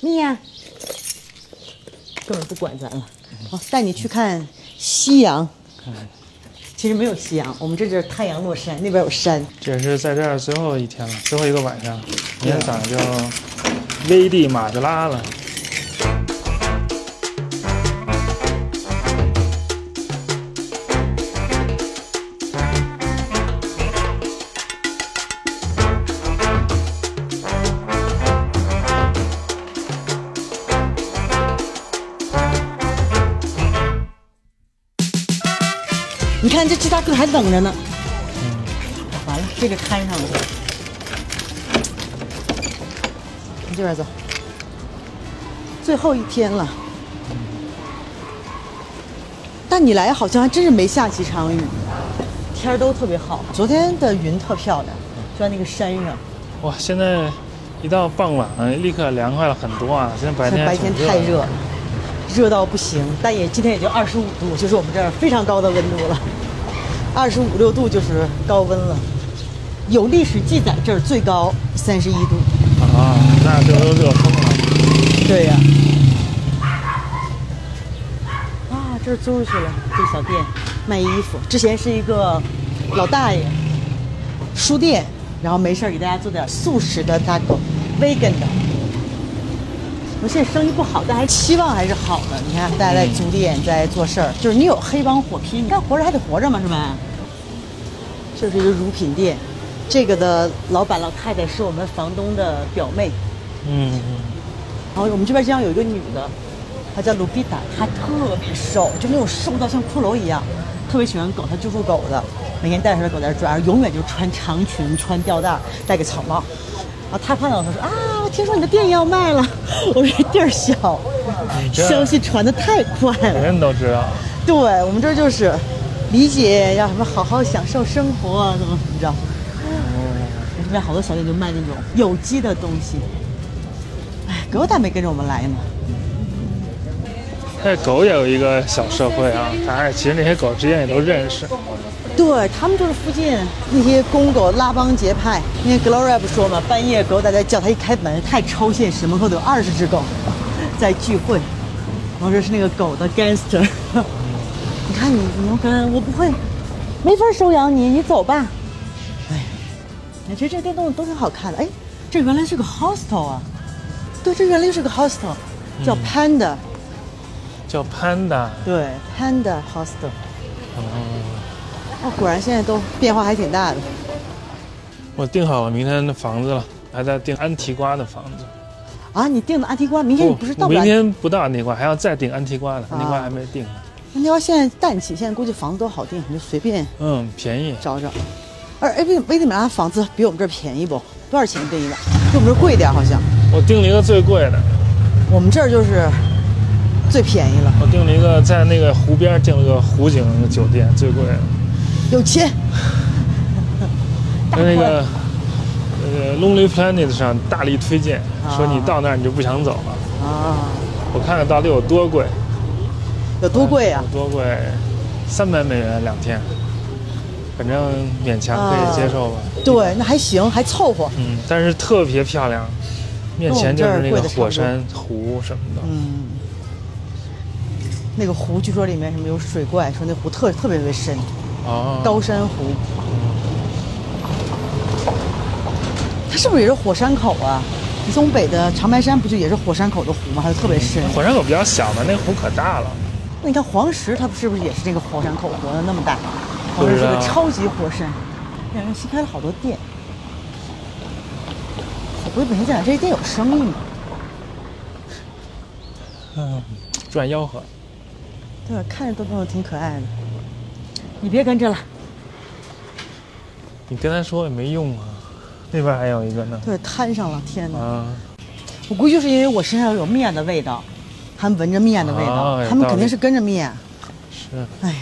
米娅，根本不管咱了。好，带你去看夕阳。其实没有夕阳，我们这就是太阳落山，那边有山。这是在这儿最后一天了，最后一个晚上，明天早上就危地马德拉了。还等着呢。完了，这个摊上了。你这边走。最后一天了。但你来好像还真是没下几场雨，天儿都特别好。昨天的云特漂亮，就在那个山上。哇，现在一到傍晚，立刻凉快了很多啊！现在白天白天太热了，热到不行。但也今天也就二十五度，就是我们这儿非常高的温度了，二十五六度就是高温了。有历史记载，这儿最高三十一度。啊，那这都热疯了。对呀、啊，这儿租出去了，这小店卖衣服。之前是一个老大爷书店，然后没事儿给大家做点素食的 taco vegan 的。我现在生意不好，但还期望还是好的。你看，大家在租店在做事儿，就是你有黑帮火拼，你干活着还得活着嘛，是吧？这是一个乳品店，这个的老板老太太是我们房东的表妹。嗯嗯。然后我们这边经常有一个女的，她叫卢比达，她特别瘦，就那种瘦到像骷髅一样，特别喜欢狗，她救助狗的，每天带着她的狗在这转，永远就穿长裙、穿吊带，戴个草帽。然后她看到她说啊，我听说你的店要卖了，我说地儿小，消息传的太快了。人都知道。对我们这儿就是理解要什么好好享受生活，怎么怎么着。我这边好多小店就卖那种有机的东西。哎，狗咋没跟着我们来呢。这狗也有一个小社会啊，当然，其实那些狗之间也都认识。对他们就是附近那些公狗拉帮结派。因为 Gloria 不说嘛，半夜狗在这叫，他一开门太超现实，门口都有二十只狗在聚会。然后这是那个狗的 gangster。你看你，你要跟我不会，没法收养你，你走吧。哎，其实这个电动都挺好看的。哎，这原来是个 hostel 啊。对，这原来是个 hostel，叫 Panda、叫 Panda。对，Panda hostel。哦，果然现在都变化还挺大的。我订好了明天的房子了，还在订安提瓜的房子。啊，你订的安提瓜，明天你不是到不了？明天不到安提瓜，还要再订安提瓜的，安提瓜还没订呢。安提瓜现在淡季，现在估计房子都好订，你就随便嗯，便宜。找找。而哎，威威迪马拉房子比我们这儿便宜不？多少钱订一晚？比我们这儿贵点好像。我订了一个最贵的，我们这儿就是最便宜了，我订了一个在那个湖边订了个湖景酒店，最贵的。有钱。在那个呃 Lonely Planet 上大力推荐，说你到那儿你就不想走了。啊，我看看到底有多贵，有多贵啊？有多贵？三百美元两天，反正勉强可以接受吧。对，那还行，还凑合。嗯，但是特别漂亮，面前就是那个火山湖什么的。嗯，那个湖据说里面什么有水怪，说那湖特特别特别深，哦，高山湖。它是不是也是火山口啊？你从北的长白山不就也是火山口的湖吗？还是特别深？火山口比较小嘛，那个湖可大了。那你看黄石，它是不是也是这个火山口活的那么大？黄石是个超级火山。两人新开了好多店。我也没想这些店有生意吗？嗯，赚吆喝。对，看着都都挺可爱的。你别跟着了。你跟他说也没用啊，那边还有一个呢。对，摊上了，天哪！啊，我估计就是因为我身上有面的味道，他们闻着面的味道，啊他们肯定是跟着面。是。哎呀，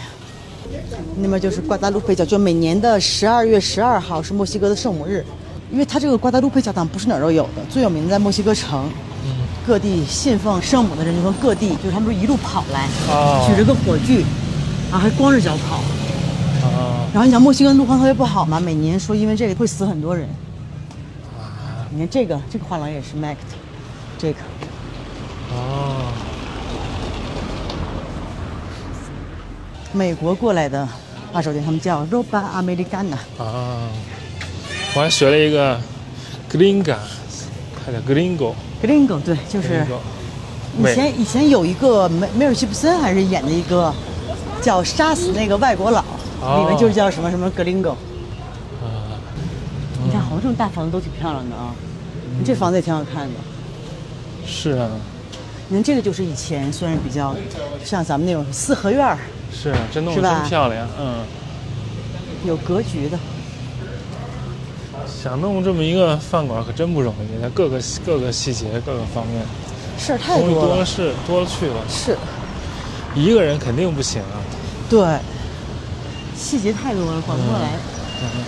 那边就是瓜达卢佩教，就每年的十二月十二号是墨西哥的圣母日，因为它这个瓜达卢佩教堂不是哪儿都有的，最有名的在墨西哥城。嗯。各地信奉圣母的人就从各地，就是他们都一路跑来，哦举着个火炬，啊还光着脚跑。啊，然后你想墨西哥路况特别不好嘛，每年说因为这个会死很多人。你看这个这个画廊也是 Mac 的，这个。哦，美国过来的二手店，他们叫 Roba Americana。啊，我还学了一个 Gringa，它叫 Gringo。Gringo 对，就是以前以前有一个梅梅尔吉布森还是演的一个叫杀死那个外国佬，哦里面就是叫什么什么 Gringo。啊，你看，好多这种大房子都挺漂亮的啊。你这房子也挺好看的。是啊，你看这个就是以前算是比较像咱们那种四合院儿，是啊，真弄得是吧真漂亮。嗯，有格局的。想弄这么一个饭馆可真不容易，它各个各个细节各个方面事儿太多了。多了是多了去了，是，一个人肯定不行啊。对，细节太多了，管不过来。嗯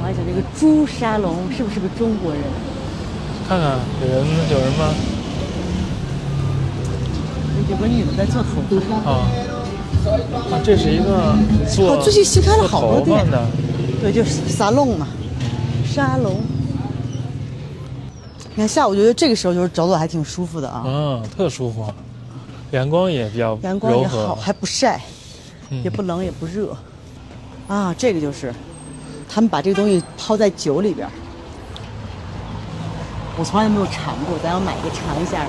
我还想这个朱沙龙是不是个中国人？看看有人有人吗？有个女的在做头发。啊，啊，这是一个做、哦最近新开了好多店的，对，就是沙龙嘛，沙龙。你看下午觉得这个时候就是走走还挺舒服的啊，嗯，特舒服，阳光也比较阳光也好，还不晒，嗯也不冷也不热。啊，这个就是，他们把这个东西泡在酒里边儿。我从来没有尝过，咱要买一个尝一下。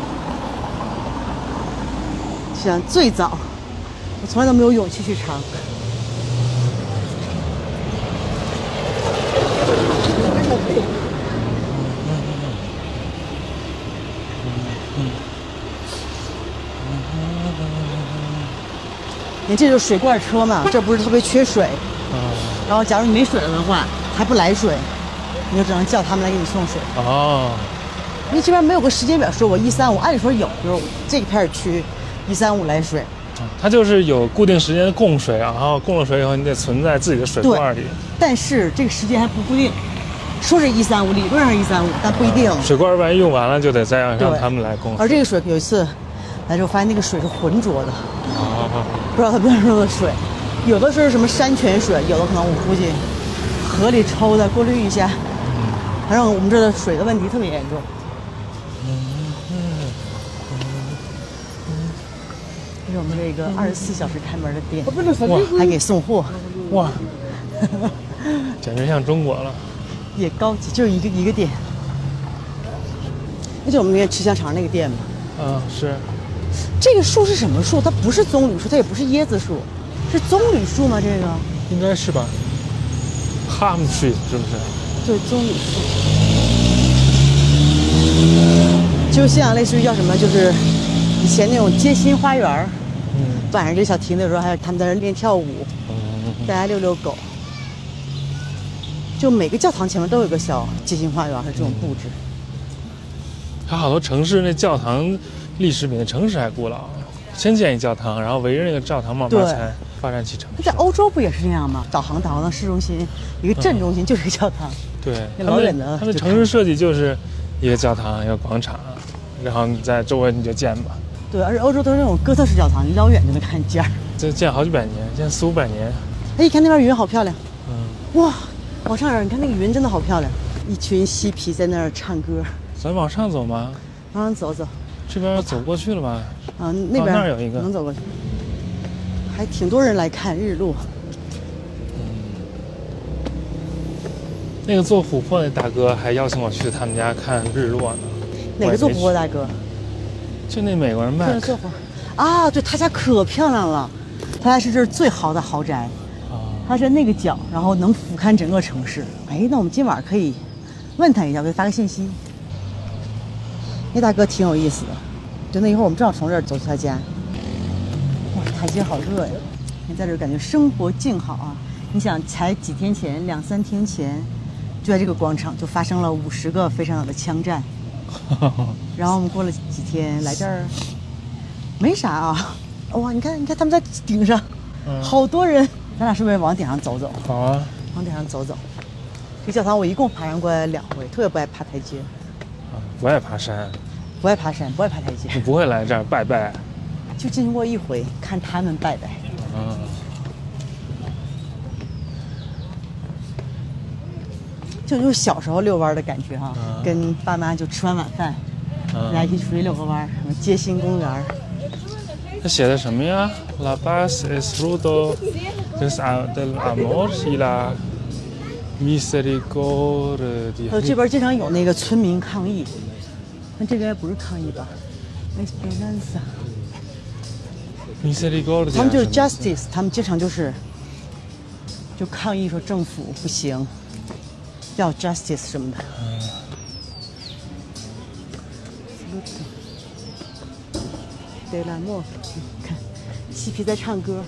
像最早，我从来都没有勇气去尝。你，这就是水罐车嘛，这不是特别缺水。哦然后，假如你没水了的话，还不来水，你就只能叫他们来给你送水。哦，因为这边没有个时间表，说我一三五，按理说有，比如这一片儿区一三五来水，它就是有固定时间供水，然后供了水以后，你得存在自己的水罐里，但是这个时间还不固定，说是一三五，理论上一三五，但不一定。水罐万一用完了，就得再让让他们来供水。而这个水有一次来之后发现那个水是浑浊的，哦，不知道它边上的水，有的是什么山泉水，有的可能我估计河里抽的，过滤一下。反正我们这儿的水的问题特别严重。这是我们这个二十四小时开门的店，哇还给送货，哇，简直像中国了。也高级，就是一个一个店。那就我们那个吃香肠那个店嘛。嗯，是这个树是什么树？它不是棕榈树，它也不是椰子树，是棕榈树吗？这个应该是吧？Palm tree 是不是？对，棕榈树。就像类似于叫什么，就是以前那种街心花园儿，嗯晚上这小亭子的时候，还有他们在那练跳舞，嗯，大家遛遛狗。就每个教堂前面都有个小街心花园，是这种布置。它好多城市那教堂历史比那城市还古老，先建一教堂，然后围着那个教堂慢慢才发展起城市在。欧洲不也是这样吗？导航导航到市中心，一个镇中心就是一个教堂。对，老远的们他们城市设计就是一个教堂，一个广场，然后你在周围你就建吧，对，而且欧洲都是那种哥特式教堂，你老远就能看见儿。这建好几百年，建四五百年。哎，你看那边云好漂亮，嗯，哇！往上点，你看那个云真的好漂亮，一群嬉皮在那儿唱歌，咱往上走吗？往上走走。这边走过去了吧？啊，那边、哦那儿有一个能走过去，还挺多人来看日落。那个做琥珀那大哥还邀请我去他们家看日落呢。哪个做琥珀大哥？就那美国人卖就是做活。啊，对他家可漂亮了，他家是这儿最豪的豪宅，啊，他是那个角，然后能俯瞰整个城市。哎，那我们今晚可以问他一下，我给他发个信息。那大哥挺有意思的，就那一会儿我们正好从这儿走去他家。哇，台阶好热呀！你在这儿感觉生活静好啊。你想，才几天前，两三天前，就在这个广场就发生了五十个非常小的枪战。然后我们过了几天来这儿，没啥啊。哇，你看，你看他们在顶上，嗯好多人。咱俩是不是往顶上走走？好啊，往顶上走走。这教堂我一共爬上过两回，特别不爱爬台阶，啊不爱爬山，不爱爬山，不爱爬台阶，你不会来这儿拜拜。就进去过一回，看他们拜拜。嗯，就就小时候遛弯儿的感觉哈、嗯跟爸妈就吃完晚饭，嗯大家一起出去遛个弯儿，什么街心公园儿。他写的什么呀？La paz es fruto del amor y la misericordia。还有这边经常有那个村民抗议，但这个也不是抗议吧他们就是 justice，他们经常就是就抗议说政府不行，要 justice 什么的。对了，莫，看，嬉皮在唱歌。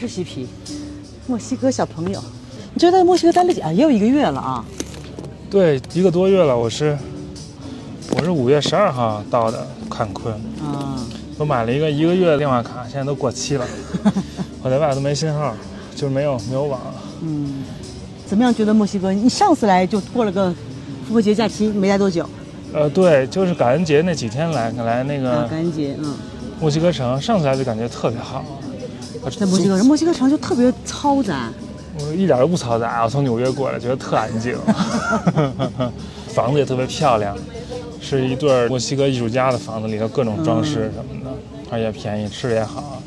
是嬉皮，墨西哥小朋友。你这在墨西哥待了几啊？也有一个月了啊。对，一个多月了，我是我是五月十二号到的坎昆，啊，我买了一个一个月的电话卡，现在都过期了，我在外头都没信号，就是没有没有网。嗯，怎么样？觉得墨西哥？你上次来就过了个复活节假期，没待多久。呃，对，就是感恩节那几天来来那啊，个感恩节，嗯，墨西哥城，上次来就感觉特别好。在墨西哥，墨西哥城就特别嘈杂。我一点都不嘈杂，我从纽约过来，觉得特安静，房子也特别漂亮，是一对墨西哥艺术家的房子，里头各种装饰什么的，而且便宜，吃的也好，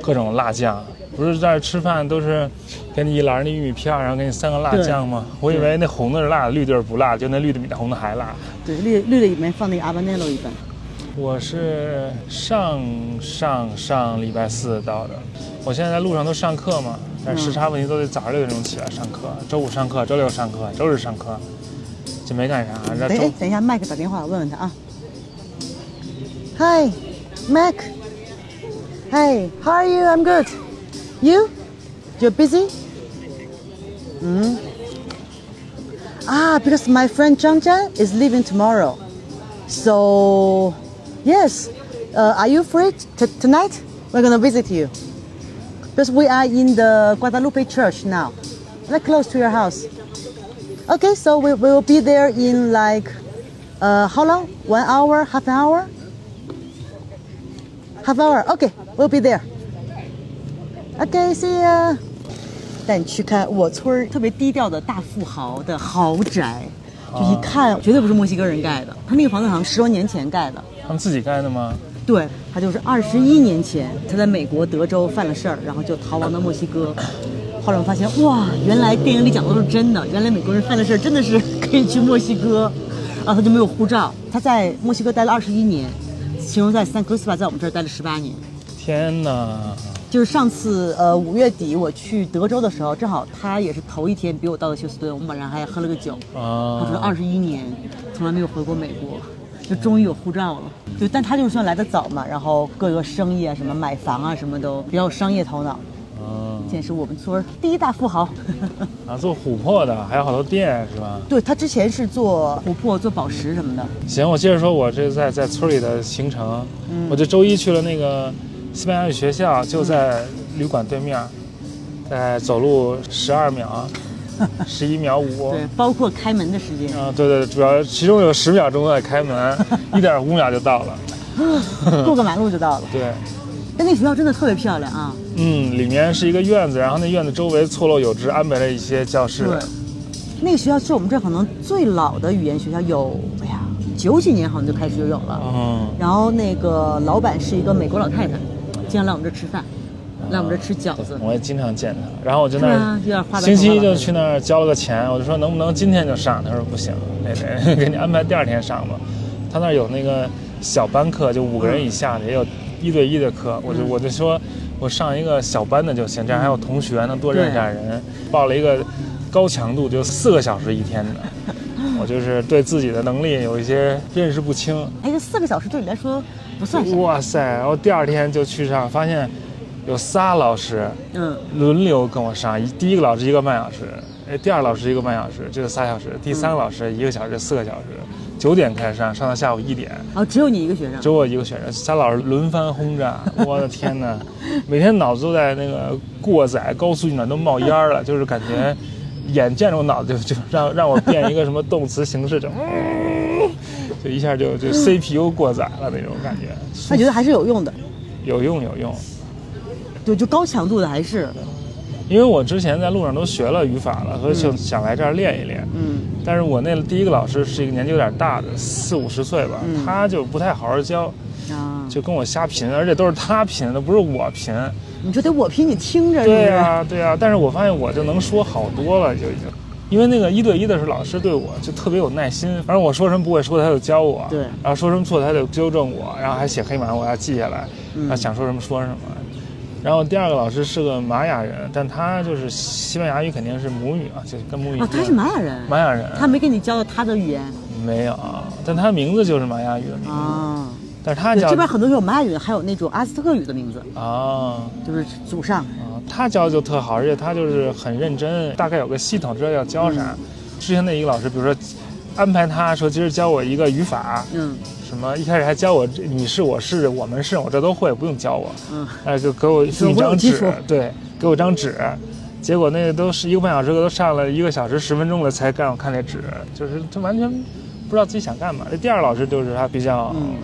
各种辣酱。不是在这吃饭都是给你一篮那玉米片，然后给你三个辣酱吗？我以为那红的是辣的，绿的是不辣，就那绿的比那红的还辣。对，绿绿的里面放那个阿巴内罗一般。我是上上上礼拜四到的，我现在在路上都上课嘛，但时差问题都得早上六点钟起来上课，周五上课，周六上课，周日上课，就没干啥。这等哎，等一下，麦克打电话，问问他啊。Hi, Mac. Hey, how are you? I'm good. You? You're busy? Hmm. Ah, because my friend Zhang Zhang is leaving tomorrow. So, yes. Uh, are you free t- tonight? We're gonna visit you. Because we are in the Guadalupe Church now, like close to your house. Okay, so we we will be there in like, uh, how long? One hour? Half an hour? Half hour. Okay, we'll be there. Okay, see ya. 带你去看我村儿特别低调的大富豪的豪宅，就一看绝对不是墨西哥人盖的，他那个房子好像十多年前盖的。 他们自己盖的吗？对他就是二十一年前，他在美国德州犯了事儿，然后就逃亡到墨西哥。后来我发现，哇，原来电影里讲的都是真的，原来美国人犯的事儿真的是可以去墨西哥，然后他就没有护照。他在墨西哥待了二十一年，其中在三克斯巴在我们这儿待了十八年。天哪！就是上次呃五月底我去德州的时候，正好他也是头一天比我到的休斯顿，我们晚上还喝了个酒。他说啊，二十一年从来没有回过美国，就终于有护照了。对，但他就是算来的早嘛，然后各个生意啊，什么买房啊，什么都比较有商业头脑。嗯，现在是我们村第一大富豪。啊，做琥珀的，还有好多店是吧？对他之前是做琥珀、做宝石什么的。行，我接着说，我这在在村里的行程，嗯我这周一去了那个西班牙语学校，就在旅馆对面，在走路十二秒，十一秒五。对，包括开门的时间。啊，对对，主要其中有十秒钟在开门，一点五秒就到了。过个马路就到了。对，但那学校真的特别漂亮啊！嗯，里面是一个院子，然后那院子周围错落有致，安排了一些教室。对，那个学校是我们这可能最老的语言学校，有哎呀九几年好像就开始就有了。嗯，然后那个老板是一个美国老太太，经常来我们这儿吃饭，来我们这儿吃饺子。我也经常见他，然后我就那是啊儿有点花白星期一就去那儿交了个钱，我就说能不能今天就上？他说不行，那得 给你安排第二天上吧。他那儿有那个小班课，就五个人以下的，也有一对一的课。我就我就说我上一个小班的就行，这样还有同学能多认识点人。报了一个高强度，就四个小时一天的。我就是对自己的能力有一些认识不清。哎，这四个小时对你来说不算啥。哇塞！然后第二天就去上，发现有仨老师，嗯，轮流跟我上，一第一个老师一个半小时，哎，第二老师一个半小时，就是仨小时，第三个老师一个小时，四个小时，九点开始上，上到下午一点，哦，只有你一个学生。只有我一个学生，仨老师轮番轰炸，我的天哪，每天脑子都在那个过载，高速运转都冒烟了，就是感觉眼见着我脑子就就让让我变一个什么动词形式，就。就一下就就 CPU 过载了那种感觉，他觉得还是有用的。有用有用。对，就高强度的还是，因为我之前在路上都学了语法了，所以就想来这儿练一练。嗯但是我那第一个老师是一个年纪有点大的，四五十岁吧，嗯他就不太好好教，啊，就跟我瞎贫，而且都是他贫，都不是我贫。你就得我拼，你听着，对呀、对呀、但是我发现我就能说好多了，就已经。因为那个一对一的时候，老师对我就特别有耐心，反正我说什么不会说的，他就教我，对然后说什么错的他就纠正我，然后还写黑板我要记下来，嗯然后想说什么说什么。然后第二个老师是个玛雅人，但他就是西班牙语肯定是母语啊，就跟母语一啊，样。他是玛雅人，玛雅人，他没跟你教他的语言没有，但他名字就是玛雅语的名字，啊。但是他教这边很多有玛雅语，还有那种阿斯特克语的名字，啊就是祖上。啊，他教就特好，而且他就是很认真，大概有个系统，知道要教啥。之前那一个老师，比如说安排他说今儿教我一个语法，嗯什么一开始还教我你是我是我们是我这都会，不用教我，嗯，哎，就给我一张纸对，给我张纸。结果那个都是一个半小时，都上了一个小时十分钟了，才让我看那纸，就是他完全不知道自己想干嘛。这第二老师就是他比较，嗯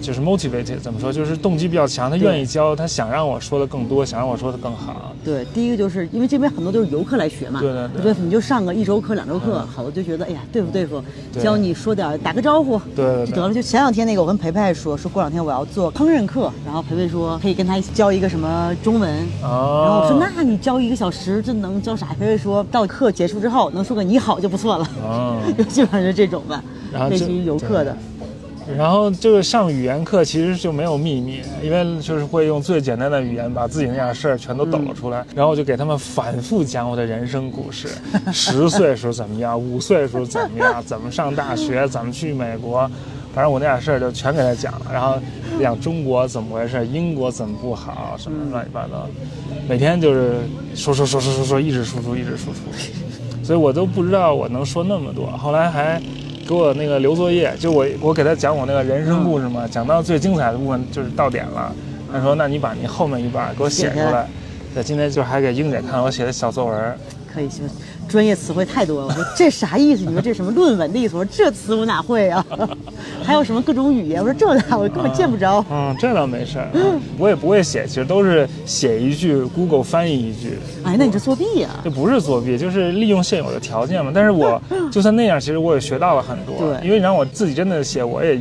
就是 motivated，怎么说，就是动机比较强，他愿意教，他想让我说的更多，想让我说的更好。对，第一个就是因为这边很多都是游客来学嘛，对对对对，你就上个一周课、两周课，嗯。好多就觉得哎呀对付对付，对。教你说点打个招呼，对对对就得了。就前两天那个，我跟培培说，说过两天我要做烹饪课，然后培培说可以跟他一起教一个什么中文，哦，然后我说那你教一个小时，这能教啥？培培说到课结束之后能说个你好就不错了，哦，就基本上是这种吧，然后就类似于游客的，然后就是上语言课，其实就没有秘密，因为就是会用最简单的语言把自己那点事儿全都抖了出来，然后我就给他们反复讲我的人生故事，十岁时候怎么样，五岁时候怎么样，怎么上大学，怎么去美国，反正我那点事儿就全给他讲了，然后讲中国怎么回事，英国怎么不好，什么乱七八糟，每天就是说说说说说说，一直输出一直输出，所以我都不知道我能说那么多，后来还。给我那个留作业，就我我给他讲我那个人生故事嘛，讲到最精彩的部分就是到点了。他说：“那你把你后面一半给我写出来来。”对，今天就还给英姐看我写的小作文。可以行。专业词汇太多了，我说这啥意思？你说这什么论文的意思？我说这词我哪会啊？还有什么各种语言？我说这哪我根本见不着。嗯，这倒没事儿，我也不会写，其实都是写一句，Google 翻译一句，哎，那你这作弊呀、这不是作弊，就是利用现有的条件嘛。但是我 就算那样，其实我也学到了很多。对因为你让我自己真的写，我也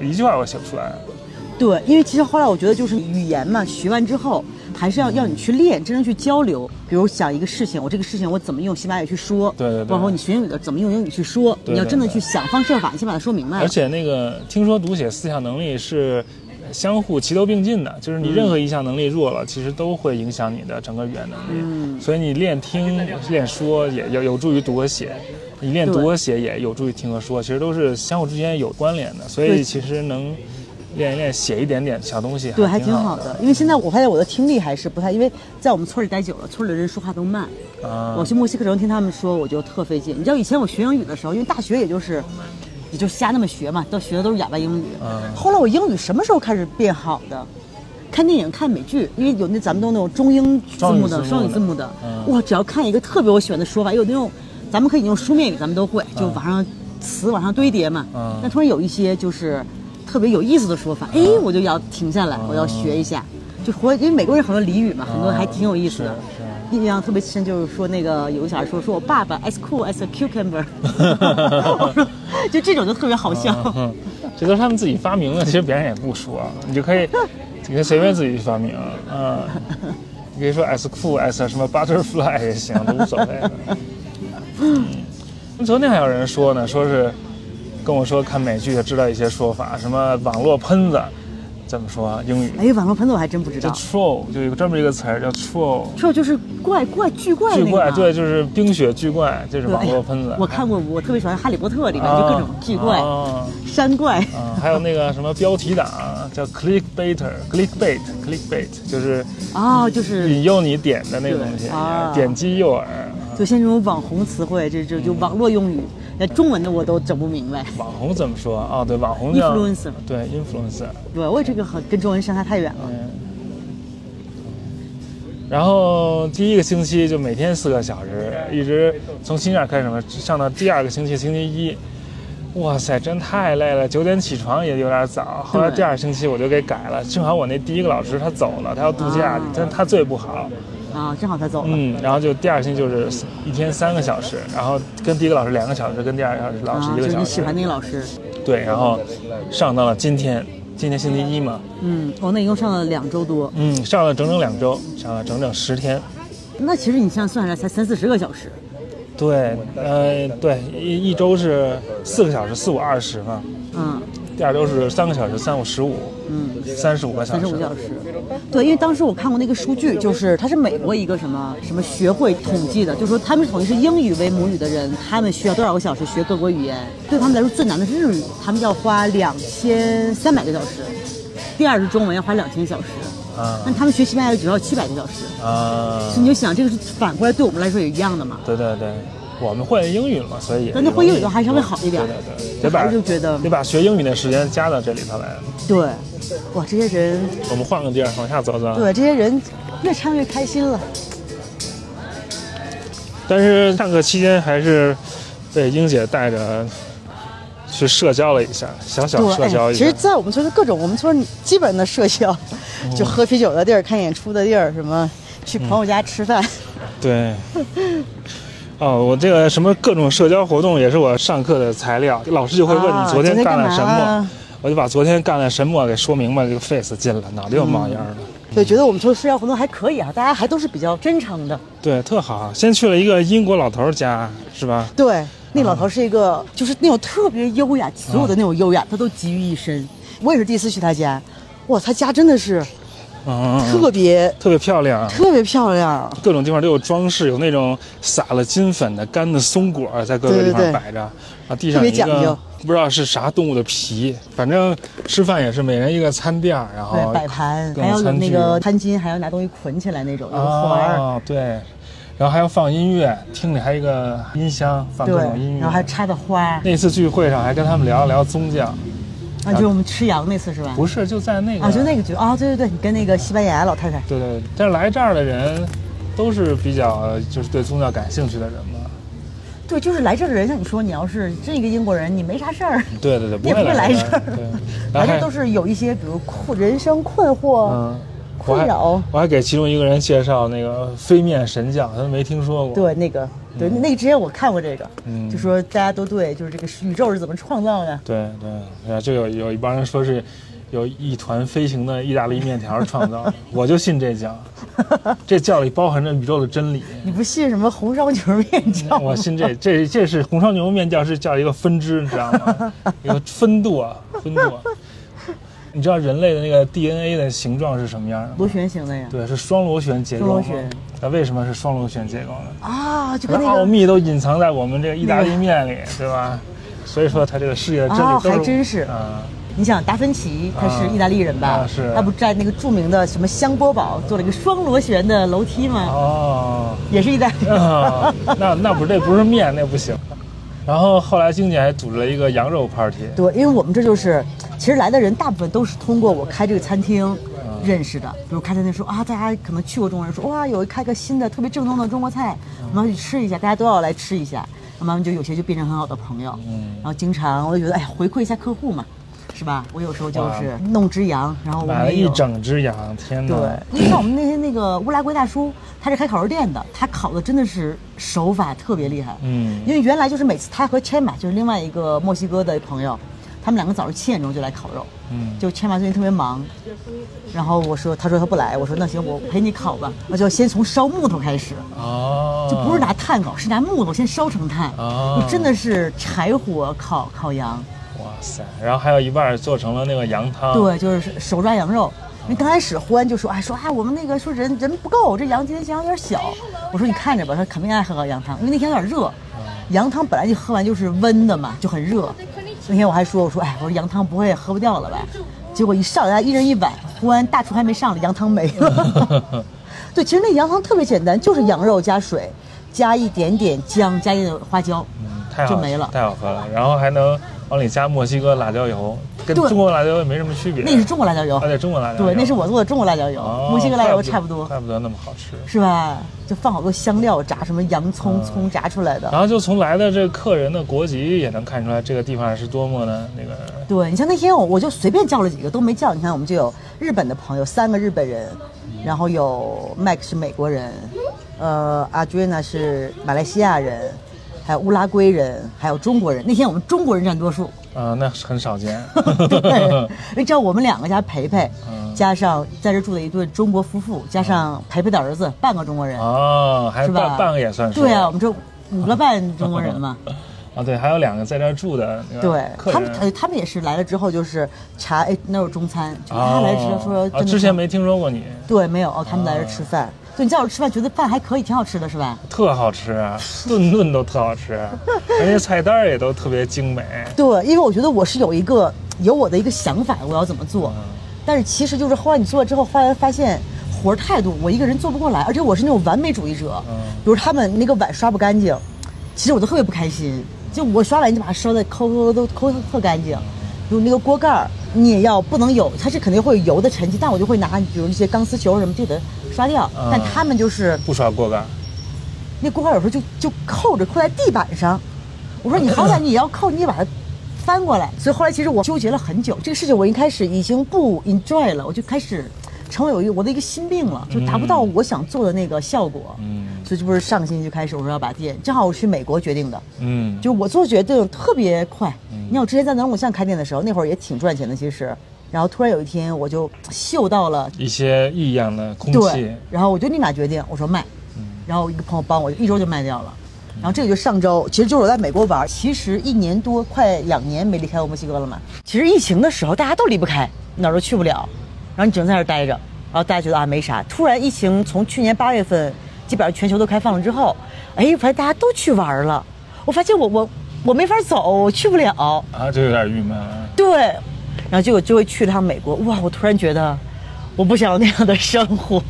一句话我写不出来。对，因为其实后来我觉得就是语言嘛，学完之后还是要要你去练，真正去交流。比如想一个事情，我这个事情我怎么用西班牙语去说，对对对包括你学英语的怎么用英语去说，你要真的去想方设法，你先把它说明白。而且那个听说读写四项能力是相互齐头并进的，就是你任何一项能力弱了，其实都会影响你的整个语言能力。嗯所以你练听、练说也有有助于读和写，你练读和写也有助于听和说，其实都是相互之间有关联的。所以其实能练一练，写一点点小东西，对，还挺好的。因为现在我发现我的听力还是不太，因为在我们村里待久了，村里人说话都慢。啊我去墨西哥城听他们说，我就特费劲。你知道以前我学英语的时候，因为大学也就是，也就瞎那么学嘛，都学的都是哑巴英语。嗯后来我英语什么时候开始变好的？看电影、看美剧，因为有那咱们都那种中英字幕的、双双语字幕的哇，只要看一个特别我喜欢的说法，有那种咱们可以用书面语，咱们都会，就往上词往上堆叠嘛。嗯但突然有一些就是特别有意思的说法，哎，我就要停下来，我要学一下。就活，因为美国人很多俚语嘛，很多还挺有意思的。印象特别深，就是说那个有个小孩说，说我爸爸 as cool as a cucumber，就这种就特别好笑。嗯，这都是他们自己发明的，其实别人也不说，你就可以，你可以随便自己去发明，嗯，你可以说 as cool as 什么 butterfly 也行，都无所谓的。嗯，昨天还有人说呢，说是跟我说看美剧也知道一些说法，什么网络喷子怎么说英语？哎，网络喷子我还真不知叫道，troll，就有个专门一个词儿叫 troll。troll 就是怪怪巨怪巨怪，对，就是冰雪巨怪，就是网络喷子。我看过，我特别喜欢《哈利波特》里面就各种巨怪、啊山怪。啊，还有那个什么标题党叫 clickbaiter，clickbait，clickbait 就是啊，就是引诱你点的那个东西啊，点击诱饵。啊就像这种网红词汇，这这就网络用语，那中文的我都整不明白。网红怎么说啊？对，网红叫 Influencer 对 influencer。对，我这个很跟中文相差太远了。嗯。然后第一个星期就每天四个小时，一直从星期二开始嘛，上到第二个星期星期一，哇塞，真太累了，九点起床也有点早。后来第二星期我就给改了，正好我那第一个老师他走了，他要度假啊，但他最不好。啊，正好他走了。嗯，然后就第二星期就是一天三个小时，然后跟第一个老师两个小时，跟第二个老师啊，一个小时就是你喜。欢那个老师。对，然后上到了今天，今天星期一嘛，嗯，哦，那一共上了两周多。嗯，上了整整两周，上了整整十天。那其实你这样算下来才三四十个小时。对，呃，对，一一周是四个小时，四五二十嘛。嗯第二周是三个小时，三五十五，嗯，三十五个小时。三十五小时。对，因为当时我看过那个数据，就是它是美国一个什么什么学会统计的，就是说他们统计是英语为母语的人，他们需要多少个小时学各国语言？对他们来说最难的是日语，他们要花两千三百个小时。第二是中文要花两千小时，啊那他们学西班牙语只要七百个小时。啊所以，你就想，这个是反过来对我们来说也一样的嘛。对对对，我们会英语嘛，所以也但那会英语的还稍微好一点对对对，得把得得把学英语的时间加到这里头来。对，哇，这些人，我们换个地儿往下走走。对这些人越唱越开心了。但是上课期间还是被英姐带着去社交了一下，小小社交一下。其实，在我们村的各种，我们村基本的社交，就喝啤酒的地儿、看演出的地儿，什么去朋友家吃饭，对。哦，我这个什么各种社交活动也是我上课的材料，老师就会问啊你昨天干干了什嘛么，我就把昨天干了什么给说明白，这个 face 进了，脑袋又冒烟了。对，觉得我们做社交活动还可以啊，大家还都是比较真诚的。对，特好。先去了一个英国老头家，是吧？对，那老头是一个，就是那种特别优雅，所有的那种优雅，他都集于一身。我也是第一次去他家，哇，他家真的是嗯，特别特别漂亮，特别漂亮。各种地方都有装饰，有那种撒了金粉的干的松果在各个地方摆着，啊，地上特别一个讲究不知道是啥动物的皮，反正吃饭也是每人一个餐垫，然后，摆盘，还有那个餐巾，还要拿东西捆起来那种，有个环儿。哦，对，然后还要放音乐，厅里还有一个音箱放各种音，乐，然后还插的花，那次聚会上还跟他们聊了聊宗教，啊，就是我们吃羊那次是吧？不是就在那个啊，就那个局啊，对对对，你跟那个西班牙老太太，对对，但是来这儿的人都是比较就是对宗教感兴趣的人嘛。对，就是来这儿的人，像你说，你要是真一个英国人，你没啥事儿，对对对，你也不会来这这儿对，来这儿都是有一些比如困人生困惑、嗯，困扰。我还给其中一个人介绍那个飞面神教，他都没听说过。对，那个，对，那个之前我看过这个，嗯就说大家都对，就是这个宇宙是怎么创造的。对对，就有有一帮人说是有一团飞行的意大利面条创造的，我就信这教，这教里包含着宇宙的真理。你不信什么红烧牛肉面教吗？我信这这这是红烧牛肉面教是叫一个分支，你知道吗？一个分度啊，分度啊。你知道人类的那个 DNA 的形状是什么样的吗？螺旋形的呀。对，是双螺旋结构。双螺旋。那为什么是双螺旋结构呢？啊，就跟那奥个秘都隐藏在我们这个意大利面里，对吧？所以说，它这个世界的真理啊都是还真是啊，你想达芬奇他是啊意大利人吧？啊是他不在那个著名的什么香波堡做了一个双螺旋的楼梯吗？哦，也是意大利。啊那那不这不是面，那不行。然后后来经姐还组织了一个羊肉 party，对，因为我们这就是，其实来的人大部分都是通过我开这个餐厅认识的。比如开餐厅说啊，大家可能去过中国人说哇，有开个新的特别正宗的中国菜，我们要去吃一下，大家都要来吃一下。慢慢就有些就变成很好的朋友。嗯然后经常我就觉得，哎呀，回馈一下客户嘛，是吧？我有时候就是弄只羊，然后我买了一整只羊，天哪！对，因为像我们那天那个乌拉圭大叔，他是开烤肉店的，他烤的真的是手法特别厉害。嗯因为原来就是每次他和千马就是另外一个墨西哥的朋友，他们两个早上七点钟就来烤肉。嗯就千马最近特别忙，然后我说，他说他不来，我说那行，我陪你烤吧。那就先从烧木头开始，哦，就不是拿炭烤，是拿木头先烧成炭，哦真的是柴火烤烤羊。哇塞！然后还有一半做成了那个羊汤，对，就是手抓羊肉。因为刚开始欢就说，哎，说啊，我们那个说人人不够，这羊今天羊有点小。我说你看着吧，他肯定爱喝羊汤，因为那天有点热，羊汤本来就喝完就是温的嘛，就很热。那天我还说，我说哎，我说羊汤不会也喝不掉了吧？结果一上来一人一碗，欢大厨还没上来，羊汤没了。对，其实那羊汤特别简单，就是羊肉加水，加一点点姜，加一点花椒，嗯，太好就没了太好喝了。然后还能往里加墨西哥辣椒油，跟中国辣椒油没什么区别。那是中国辣椒油啊，，对，中国辣椒油。对，那是我做的中国辣椒油，哦墨西哥辣椒油差不多，怪不得那么好吃。是吧？就放好多香料炸，什么洋葱、嗯葱炸出来的。然后就从来的这个客人的国籍也能看出来，这个地方是多么的那个。对你像那天我我就随便叫了几个都没叫，你看我们就有日本的朋友，三个日本人，然后有 Mike 是美国人，呃，阿 n a 是马来西亚人，还有乌拉圭人，还有中国人。那天我们中国人占多数，啊、那很少见。对，因为只要我们两个加培培，嗯加上在这住的一对中国夫妇，加上培培的儿子，半个中国人，哦，还是吧？半半个也算是。对啊，我们这五个半中国人嘛。啊，对，还有两个在这儿住的对。他们，呃他们也是来了之后就是查，哎，那有中餐，就他来之后说哦，真的是之前没听说过你，对，没有哦，他们来这吃饭。对，你在我这吃饭，觉得饭还可以，挺好吃的，是吧？特好吃啊，顿顿都特好吃，人家菜单儿也都特别精美。对，因为我觉得我是有一个有我的一个想法，我要怎么做。但是其实就是后来你做了之后，发现发现活儿太多，我一个人做不过来，而且我是那种完美主义者。嗯比如他们那个碗刷不干净，其实我都特别不开心。就我刷碗你就把它刷的抠抠都抠得特干净。比如那个锅盖儿，你也要不能有，它是肯定会有油的沉积，但我就会拿，比如那些钢丝球什么就得刷掉。嗯但他们就是不刷锅盖，那锅盖有时候就就扣着扣在地板上。我说你好歹 你也要扣，你也把它翻过来。所以后来其实我纠结了很久，这个事情我一开始已经不 enjoy 了，我就开始成为有一个我的一个心病了，就达不到我想做的那个效果。嗯所以这不是上个星期就开始我说要把店，正好我去美国决定的，嗯，就我做决定特别快。嗯你看我之前在南锣鼓巷开店的时候，那会儿也挺赚钱的，其实。然后突然有一天我就嗅到了一些异样的空气对，，然后我就立马决定，我说卖，然后一个朋友帮我，一周就卖掉了。然后这个就上周，其实就是我在美国玩，其实一年多快两年没离开过墨西哥了嘛。其实疫情的时候大家都离不开，哪儿都去不了，然后你只能在这儿待着，然后大家觉得啊没啥。突然疫情从去年八月份基本上全球都开放了之后，哎，发现大家都去玩了，我发现我我我没法走，我去不了。啊，就有点郁闷。对，然后结果就会去了趟美国，哇！我突然觉得我不想要那样的生活，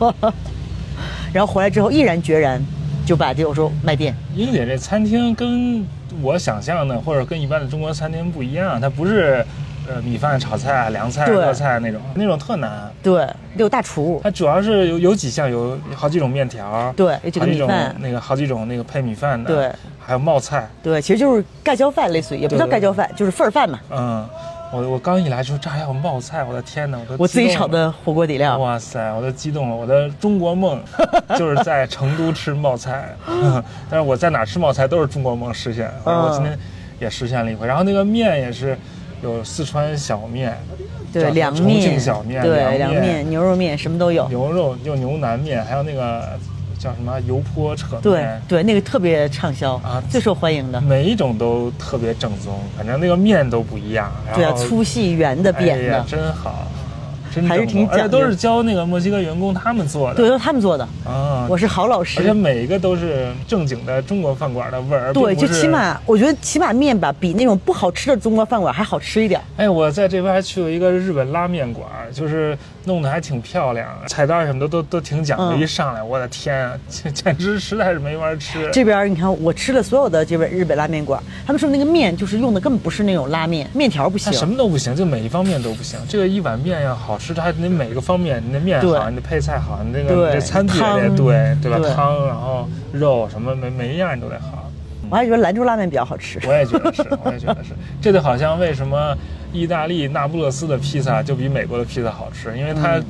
然后回来之后毅然决然就把这我说卖店，英姐这餐厅跟我想象的，或者跟一般的中国餐厅不一样，它不是呃米饭炒菜、凉菜、热菜那种，那种特难。对，有大厨，它主要是有有几项，有好几种面条，对有几个好几种米饭。那个好几种那个配米饭的，对，还有冒菜，对，其实就是盖浇饭，类似于也不叫盖浇饭，就是份儿饭嘛。嗯，我我刚一来说这还有冒菜，我的天哪，我都我自己炒的火锅底料，哇塞，我都激动了！我的中国梦 就是在成都吃冒菜 但是我在哪吃冒菜都是中国梦实现。嗯我今天也实现了一回，然后那个面也是有四川小面，对，凉面重庆，小面，对，凉凉面、牛肉面什么都有。牛肉就牛腩面，还有那个叫什么油泼扯对面，对，那个特别畅销啊最受欢迎的。每一种都特别正宗，反正那个面都不一样。对啊，粗细、圆的、扁的，真好，真还是挺讲究都是教那个墨西哥员工他们做的。对，都是他们做的。啊，我是好老师而且。每一个都是正经的中国饭馆的味儿，对，就起码我觉得起码面吧，比那种不好吃的中国饭馆还好吃一点。哎，我在这边还去了一个日本拉面馆，就是弄得还挺漂亮，菜单什么的都都挺讲究。嗯一上来，我的天啊，简简直实在是没法吃。这边你看，我吃了所有的这边日本拉面馆，他们说那个面就是用的根本不是那种拉面，面条不行。什么都不行，就每一方面都不行。这个一碗面要好吃，它你每个方面，你的面好，你的配菜好，你那个对你这餐具也得对，对吧？对汤，然后肉什么每每一样你都得好。我还觉得兰州拉面比较好吃。我也觉得是，我也觉得是。这就好像为什么意大利那不勒斯的披萨就比美国的披萨好吃，因为它。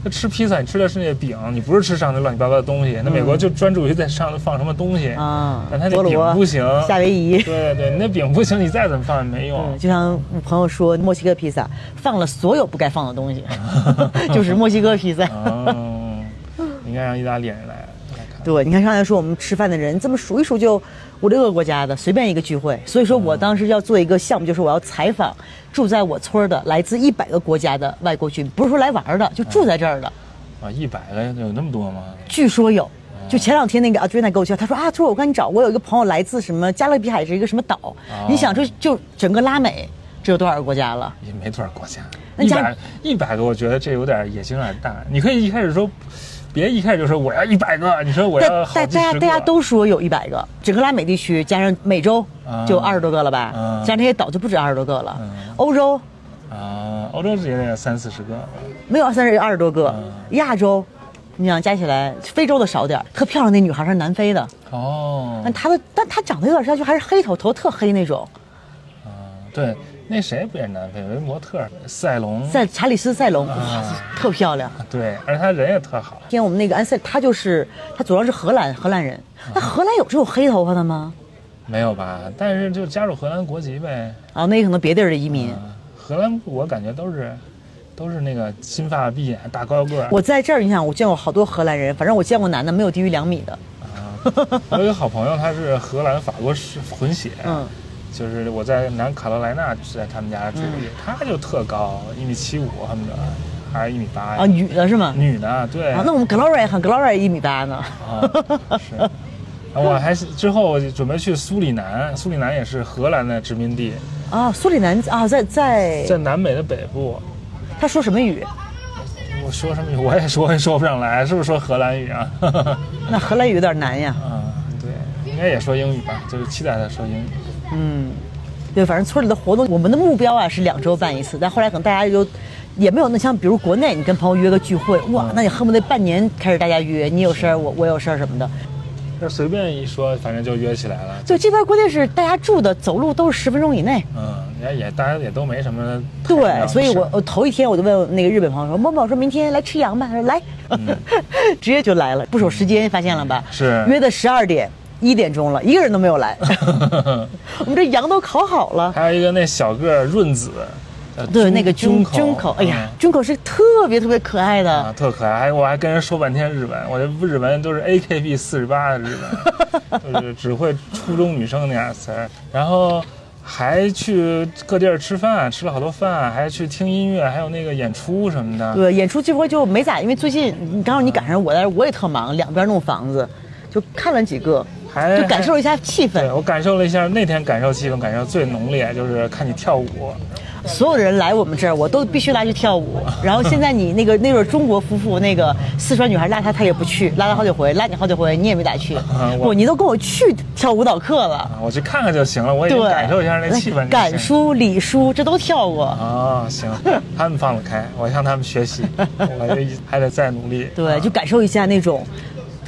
嗯它吃披萨，你吃的是那个饼，你不是吃上那乱七八糟的东西。那美国就专注于在上头放什么东西，嗯啊但它那饼不行，夏威夷对对，你那饼不行，你再怎么放也没用嗯，。就像我朋友说，墨西哥披萨放了所有不该放的东西，就是墨西哥披萨。嗯，应该让意大利人来。对，你看刚才说我们吃饭的人这么数一数就五六个国家的，随便一个聚会。所以说我当时要做一个项目，就是我要采访住在我村儿的来自一百个国家的外国居民，不是说来玩儿的，就住在这儿的。啊，一百个有那么多吗？据说有。就前两天那个 Adriana 给我介绍，他说啊，他说我跟你找，我有一个朋友来自什么加勒比海是一个什么岛，你想这就整个拉美，这有多少个国家了？也没多少国家，一百一百个，我觉得这有点野心有点大。你可以一开始说，别一开始就说我要一百个，你说我要大大好几十个。大家大家都说有一百个，整个拉美地区加上美洲啊就二十多个了吧，啊加上这些岛就不止二十多个了嗯。欧洲啊，欧洲也得三四十个。没有三十二十多个。嗯亚洲，你想加起来，非洲的少点儿。特漂亮那女孩是南非的，哦但，她的但她长得有点像，就还是黑头，头特黑那种。对，那谁不也是南非？有一模特儿赛隆。在查理斯赛隆，哇啊，特漂亮。对，而且他人也特好。今天我们那个安塞，他就是他主要是荷兰荷兰人。那荷兰有这种黑头发的吗？没有吧？但是就加入荷兰国籍呗。啊，那可能别地儿的移民。啊，荷兰我感觉都是都是那个金发碧眼、大高个儿。我在这儿，你想，我见过好多荷兰人，反正我见过男的没有低于两米的。啊，我有一个好朋友，他是荷兰法国混血。嗯，就是我在南卡罗来纳是在他们家住的，他就特高，一米七五恨不得，还是一米八呀？啊，女的是吗？女的，对。啊，那我们 Gloria 和 Gloria 一米八呢。啊，是。啊我还是之后我就准备去苏里南，苏里南也是荷兰的殖民地，啊，苏里南啊，在在在南美的北部。他说什么语？我说什么语我也说也说不上来，是不是说荷兰语啊？那荷兰语有点难呀。啊，对，应该也说英语吧，就是期待他说英语。嗯，对，反正村里的活动，我们的目标啊是两周办一次，但后来可能大家就也没有那像比如国内，你跟朋友约个聚会，哇，那你恨不得半年开始大家约，你有事儿我我有事儿什么的。那随便一说，反正就约起来了。对，这边关键是大家住的走路都是十分钟以内。嗯，也也大家也都没什么对，所以我我头一天我就问那个日本朋友说：“默默，我说明天来吃羊吧。”他说：“来。直接就来了，不守时间，发现了吧？是约的十二点，一点钟了，一个人都没有来。我们这羊都烤好了。还有一个那小个儿润子，对，那个军军军口，哎呀嗯，军口是特别特别可爱的。啊，特可爱，还我还跟人说半天日文，我这日文都是 AKB 四十八的日文，就是只会初中女生那样词儿，然后还去各地儿吃饭，吃了好多饭，还去听音乐，还有那个演出什么的。对，演出这回就没咋，因为最近你刚好你赶上我在这，我也特忙，两边弄房子，就看了几个，还就感受一下气氛对。我感受了一下那天感受气氛，感受最浓烈就是看你跳舞，所有的人来我们这儿，我都必须拉去跳舞。然后现在你那个那对中国夫妇，那个四川女孩拉他，他也不去，拉了好几回，拉你好几回，你也没咋去。我不，你都跟我去跳舞蹈课了。啊，我去看看就行了，我也对，感受一下那气氛就行。赶书、礼书，这都跳过。啊，行，他们放得开，我向他们学习，我就还得再努力。对，啊就感受一下那种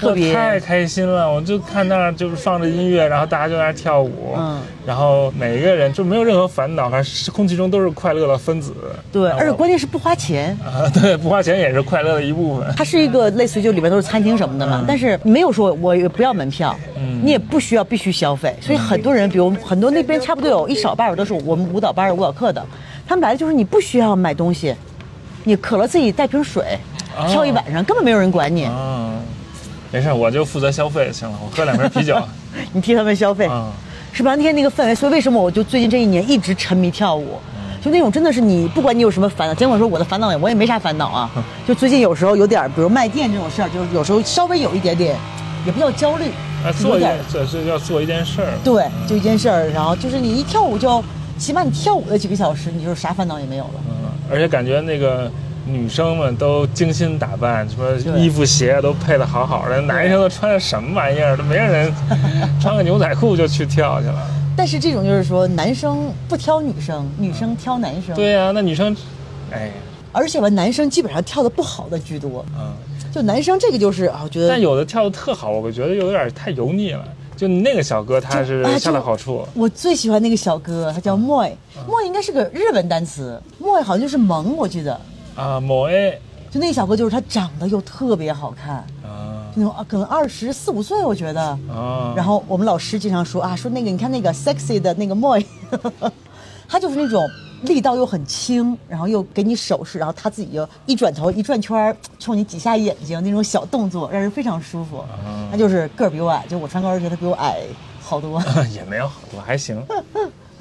特别太开心了，我就看那儿就是放着音乐，然后大家就在那儿跳舞，嗯。然后每一个人就没有任何烦恼，反正是空气中都是快乐的分子。对，而且关键是不花钱。啊，对，不花钱也是快乐的一部分。它是一个类似于就里面都是餐厅什么的嘛，但是没有说我也不要门票，你也不需要必须消费，所以很多人，比如很多那边差不多有一少半儿都是我们舞蹈班儿舞蹈课的，他们来的就是你不需要买东西，你渴了自己带瓶水，哦跳一晚上根本没有人管你，啊，没事，我就负责消费就行了，我喝两瓶啤酒。你替他们消费，啊是吧？那天那个氛围，所以为什么我就最近这一年一直沉迷跳舞？就那种真的是你，不管你有什么烦恼，尽管说我的烦恼我也没啥烦恼啊，就最近有时候有点，比如卖店这种事儿，就是有时候稍微有一点点，也不叫焦虑，啊，做一点儿这是要做一件事儿。对，就一件事儿，然后就是你一跳舞就，起码你跳舞的几个小时，你就啥烦恼也没有了。嗯，而且感觉那个女生们都精心打扮，什么衣服鞋都配的好好的，男生都穿的什么玩意儿？都没有人 穿个牛仔裤就去跳去了。但是这种就是说，男生不挑女生，女生挑男生。，对呀、那女生，哎，而且吧，男生基本上跳的不好的居多。嗯，就男生这个就是啊，我觉得但有的跳的特好，我觉得有点太油腻了。就那个小哥，他是啊恰到好处。我最喜欢那个小哥，他叫 Moy，Moy 应该是个日文单词，Moy 好像就是萌，我记得。啊，某 A 就那小哥，就是他长得又特别好看，啊那种啊，可能二十四五岁，我觉得。啊，然后我们老师经常说啊，说那个你看那个 sexy 的那个 Moy，他就是那种力道又很轻，然后又给你手势，然后他自己又一转头一转圈，冲你几下眼睛那种小动作，让人非常舒服。他就是个儿比我矮，就我穿高跟鞋，他比我矮好多。也没有好多，还行，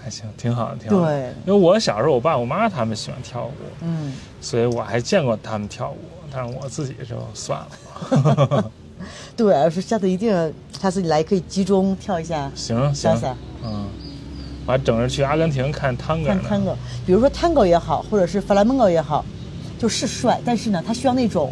还行，挺好的，挺好的。对因为我小时候，我爸我妈他们喜欢跳舞，嗯，所以我还见过他们跳舞，但是我自己就算了。对，说下次一定，下次你来可以集中跳一下行行嗯，我还整着去阿根廷看探戈看呢。tango，比如说 tango 也好，或者是 flamenco 也好，就是帅，但是呢，他需要那种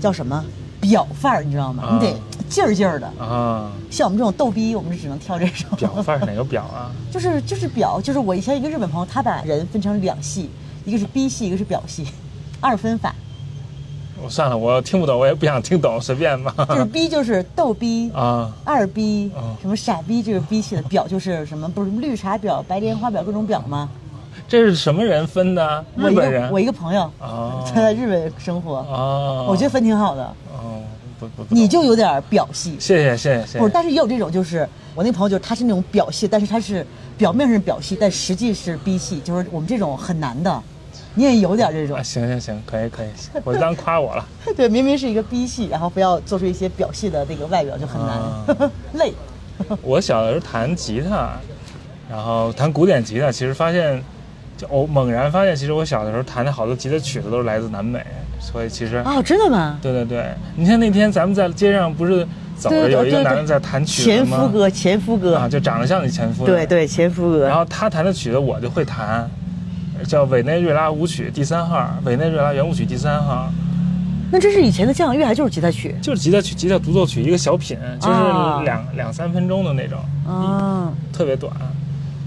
叫什么表范儿，你知道吗？啊你得劲儿劲儿的。啊，像我们这种逗逼，我们是只能跳这种。表范儿是哪个表啊？就是就是表，就是我以前一个日本朋友，他把人分成两系，一个是逼系，一个是表系，二分法。我算了，我听不懂，我也不想听懂，随便吧。就是逼 就是逗逼啊，二逼啊什么傻逼，这个逼系的表就是什么？不是什么绿茶婊、白莲花表各种表吗？这是什么人分的？我一日本人个我一个朋友，哦他在日本生活，哦，我觉得分挺好的。哦，不不不，你就有点表戏，谢谢谢谢谢不是，谢。但是也有这种，就是我那朋友就是他是那种表戏，但是他是表面上表戏，但实际是逼戏，就是我们这种很难的。你也有点这种啊，，行行行，可以可以，我就当夸我了。对，明明是一个逼戏，然后非要做出一些表戏的那个外表，就很难，啊 累。我小的时候弹吉他，然后弹古典吉他，其实发现，就偶猛然发现，其实我小的时候弹的好多吉他曲子都是来自南美，所以其实，哦，真的吗？对对对，你看那天咱们在街上不是走着有一个男的在弹曲子吗？前夫哥，前夫哥，啊，就长得像你前夫。对。对，前夫哥。然后他弹的曲子我就会弹，叫委内瑞拉舞曲第三号，委内瑞拉圆舞曲第三号，那这是以前的交响乐，还就是吉他曲？就是吉他曲、吉他独奏曲一个小品，就是啊两、两三分钟的那种。啊，特别短。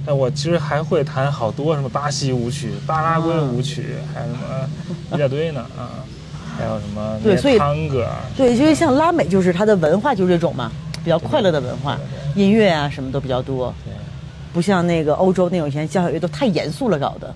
但我其实还会弹好多什么巴西舞曲、巴拉圭舞曲，还有什么一大堆呢啊，还有什么对所以对，因为像拉美就是它的文化就是这种嘛，比较快乐的文化，音乐啊什么都比较多，对，不像那个欧洲那种以前交响乐都太严肃了搞的。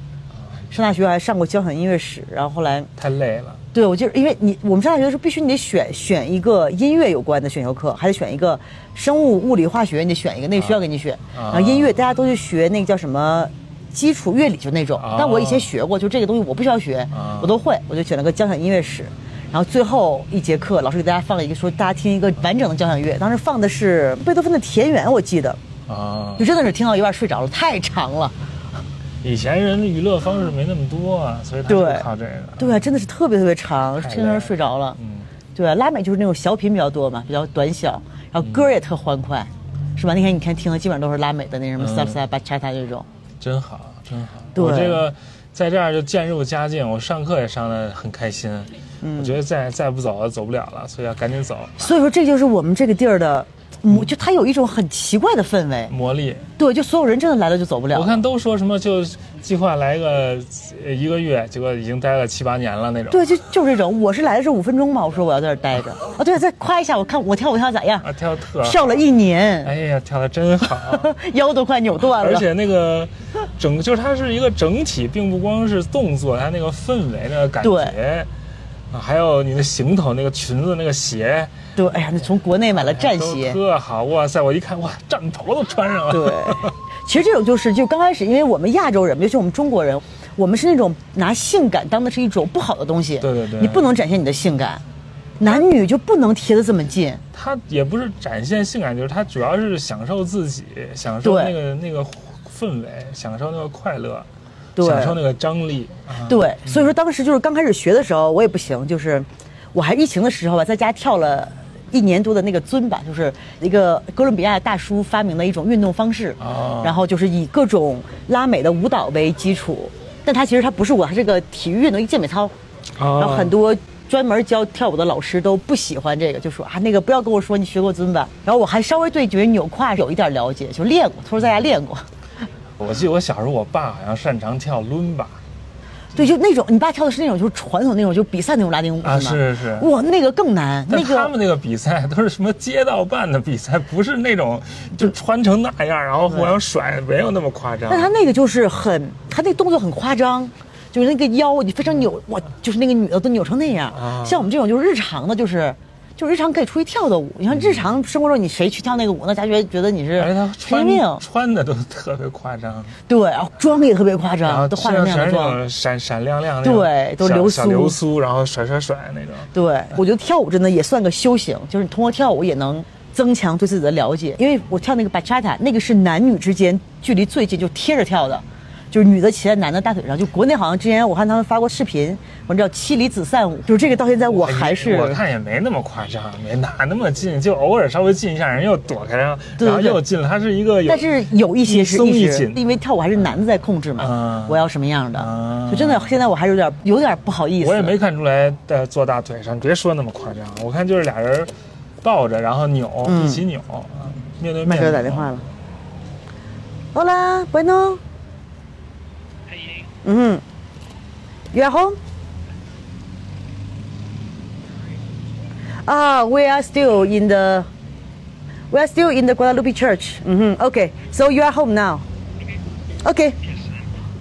上大学还上过交响音乐史，然后后来太累了。对我就是因为你我们上大学的时候必须你得选选一个音乐有关的选修课，还得选一个生物、物理、化学，你得选一个，那个学校给你选。啊然后音乐大家都去学那个叫什么基础乐理，就那种啊。但我以前学过，就这个东西我不需要学啊，我都会，我就选了个交响音乐史。然后最后一节课，老师给大家放了一个说大家听一个完整的交响乐，当时放的是贝多芬的《田园》，我记得，啊就，真的是听到一半睡着了，太长了。以前人的娱乐方式没那么多啊，所以他对就靠这个。对啊，真的是特别特别长，太听着睡着了。嗯，对啊，拉美就是那种小品比较多嘛，比较短小，然后歌也特欢快，是吧？那天你看听的基本上都是拉美的那什么嗯 salsa、bachata 这种。真好，真好。对我这个在这儿就渐入佳境，我上课也上的很开心。嗯我觉得再再不走走不了了，所以要赶紧走。所以说，这就是我们这个地儿的，嗯，就它有一种很奇怪的氛围。魔力，对，就所有人真的来了就走不了。我看都说什么就计划来个呃一个月，结果已经待了七八年了那种。对，就就是这种。我是来的是五分钟嘛，我说我要在这儿待着。啊，对，再夸一下，我看我跳舞跳的咋样？啊，跳的特好跳了一年，哎呀，跳的真好，腰都快扭断了。而且那个整就是它是一个整体，并不光是动作，它那个氛围那个感对觉，啊，还有你的行头那个裙子那个鞋，对，哎呀，那从国内买了战都鞋。特好，哇塞！我一看，哇，战袍都穿上了。对，其实这种就是就刚开始，因为我们亚洲人，尤其我们中国人，我们是那种拿性感当的是一种不好的东西。对对对你不能展现你的性感，男女就不能贴得这么近。他也不是展现性感，就是他主要是享受自己，享受那个那个氛围，享受那个快乐，对享受那个张力。啊、对，所以说当时就是刚开始学的时候，我也不行，就是我还疫情的时候吧，在家跳了。一年多的那个尊吧，就是一个哥伦比亚大叔发明的一种运动方式，哦然后就是以各种拉美的舞蹈为基础，但它其实它不是舞，它是个体育运动，一个健美操，哦然后很多专门教跳舞的老师都不喜欢这个，就说啊那个不要跟我说你学过尊吧。然后我还稍微对觉得扭胯有一点了解，就练过，他说在家练过。我记得我小时候，我爸好像擅长跳伦巴对，就那种你爸跳的是那种就是传统那种就比赛那种拉丁舞啊，吗？是是。哇，那个更难，那个他们那个比赛都是什么街道办的比赛，不是那种就穿成那样，然后互相甩，没有那么夸张。但他那个就是很，他那动作很夸张，就是那个腰你非常扭，哇，就是那个女的都扭成那样。啊像我们这种就是日常的，就是就日常可以出去跳的舞。你看日常生活中你谁去跳那个舞，那家觉觉得你是而且他神穿经病。穿的都特别夸张，对，然后妆也特别夸张，都化成那样的妆。种闪闪亮亮的，对都流苏流苏，然后甩甩甩那种。对，我觉得跳舞真的也算个修行，就是你通过跳舞也能增强对自己的了解。因为我跳那个 bachata，那个是男女之间距离最近，就贴着跳的，就是女的骑在男的大腿上。就国内好像之前我看他们发过视频，我叫妻离子散舞，就是这个到现在我还是哎我看也没那么夸张，没哪那么近，就偶尔稍微近一下，人又躲开，然后然后又近了。它是一个有，但是有一些是一松一紧，因为跳舞还是男的在控制嘛，嗯我要什么样的，嗯就真的现在我还是有点有点不好意思。我也没看出来在坐大腿上，别说那么夸张，我看就是俩人抱着，然后扭，嗯一起扭，啊面对面。麦哥打电话了。Hola, bueno。嗯哼。 You are home? Ah, we are still in the we are still in the Guadalupe Church. hmm Okay, so you are home now. Okay.